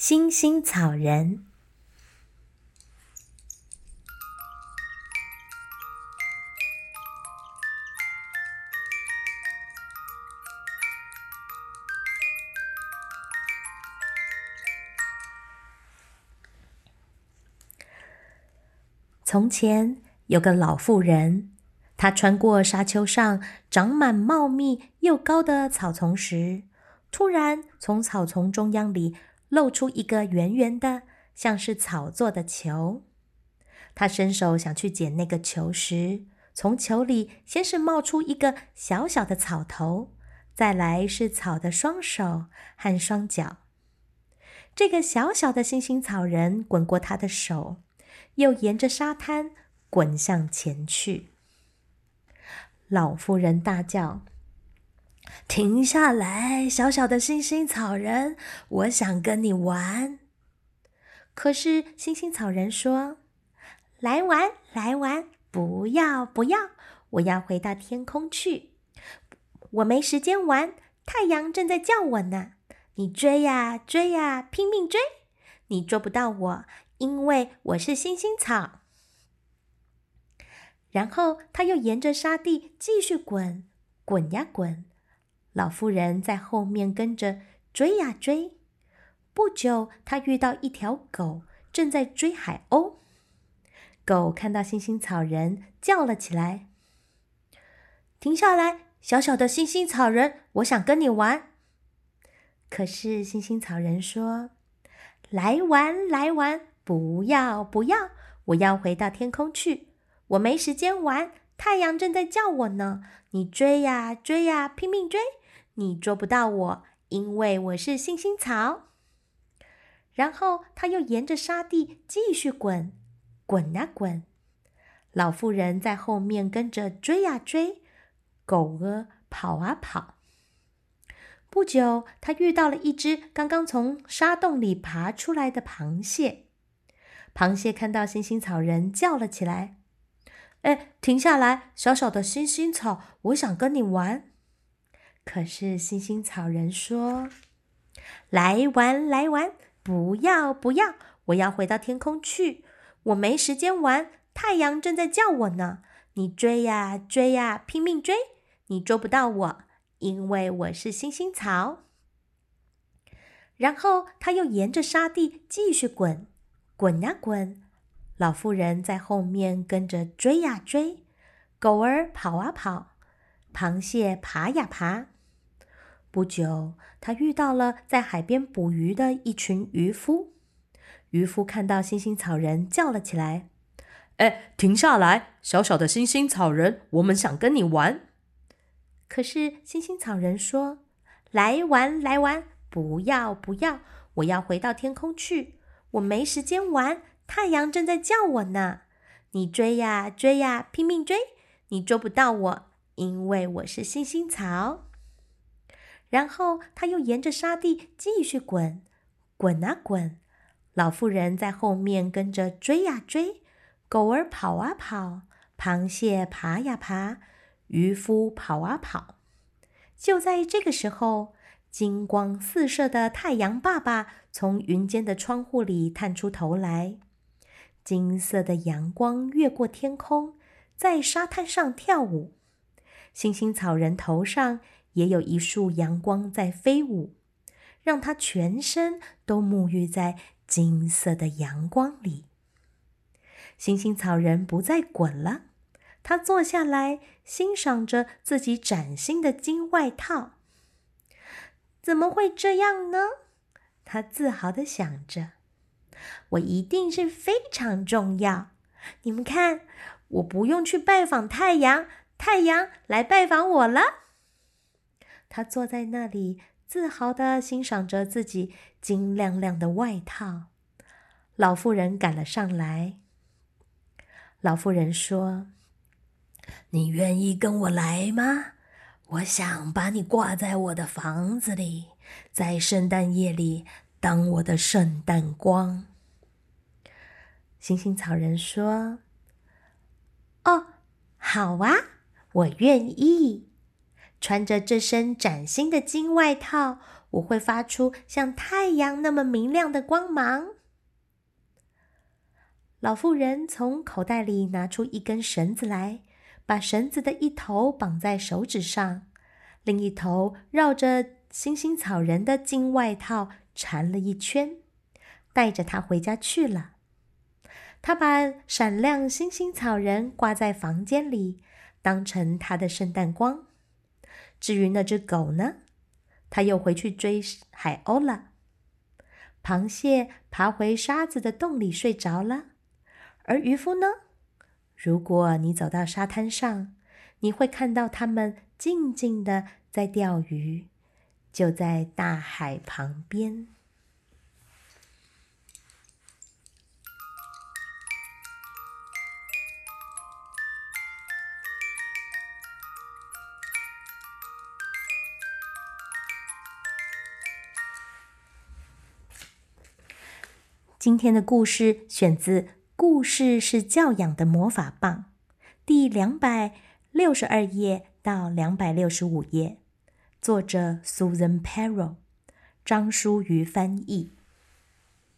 星星草人。从前有个老妇人，她穿过沙丘上长满茂密又高的草丛时，突然从草丛中央里露出一个圆圆的、像是草做的球。他伸手想去捡那个球时，从球里先是冒出一个小小的草头，再来是草的双手和双脚。这个小小的星星草人滚过他的手。又沿着沙滩滚向前去。老妇人大叫：“停下来，小小的星星草人，我想跟你玩。”可是星星草人说：“来玩，来玩，不要，不要！我要回到天空去，我没时间玩。太阳正在叫我呢，你追呀，追呀，拼命追，你捉不到我。”因为我是星星草，然后他又沿着沙地继续滚，滚呀滚。老妇人在后面跟着追呀追。不久，他遇到一条狗正在追海鸥。狗看到星星草人，叫了起来：“停下来，小小的星星草人，我想跟你玩。”可是星星草人说：“来玩，来玩。”不要不要！我要回到天空去，我没时间玩。太阳正在叫我呢，你追呀追呀，拼命追，你捉不到我，因为我是星星草。然后他又沿着沙地继续滚，滚啊滚。老妇人在后面跟着追呀追，狗儿跑啊跑。不久，他遇到了一只刚刚从沙洞里爬出来的螃蟹。螃蟹看到星星草人，叫了起来：“哎，停下来，小小的星星草，我想跟你玩。”可是星星草人说：“来玩，来玩，不要，不要！我要回到天空去，我没时间玩。太阳正在叫我呢，你追呀，追呀，拼命追，你捉不到我，因为我是星星草。”然后他又沿着沙地继续滚。滚呀滚！老妇人在后面跟着追呀追，狗儿跑啊跑，螃蟹爬呀爬。不久，他遇到了在海边捕鱼的一群渔夫。渔夫看到星星草人，叫了起来：“哎，停下来，小小的星星草人，我们想跟你玩。”可是星星草人说：“来玩，来玩，不要，不要！我要回到天空去。”我没时间玩，太阳正在叫我呢。你追呀追呀，拼命追，你捉不到我，因为我是星星草。然后他又沿着沙地继续滚，滚啊滚。老妇人在后面跟着追呀追，狗儿跑啊跑，螃蟹爬呀爬，渔夫跑啊跑。就在这个时候。金光四射的太阳爸爸从云间的窗户里探出头来，金色的阳光越过天空，在沙滩上跳舞。星星草人头上也有一束阳光在飞舞，让他全身都沐浴在金色的阳光里。星星草人不再滚了，他坐下来欣赏着自己崭新的金外套。怎么会这样呢？他自豪的想着：“我一定是非常重要。你们看，我不用去拜访太阳，太阳来拜访我了。”他坐在那里，自豪的欣赏着自己金亮亮的外套。老妇人赶了上来。老妇人说：“你愿意跟我来吗？”我想把你挂在我的房子里，在圣诞夜里当我的圣诞光。星星草人说：“哦，好啊，我愿意。穿着这身崭新的金外套，我会发出像太阳那么明亮的光芒。老妇人从口袋里拿出一根绳子来，把绳子的一头绑在手指上，另一头绕着星星草人的金外套缠了一圈，带着它回家去了。他把闪亮星星草人挂在房间里，当成他的圣诞光。至于那只狗呢，他又回去追海鸥了。螃蟹爬回沙子的洞里睡着了。而渔夫呢？如果你走到沙滩上，你会看到他们静静的在钓鱼，就在大海旁边。今天的故事选自。故事是教养的魔法棒，第两百六十二页到两百六十五页，作者 Susan Perro，张淑瑜翻译。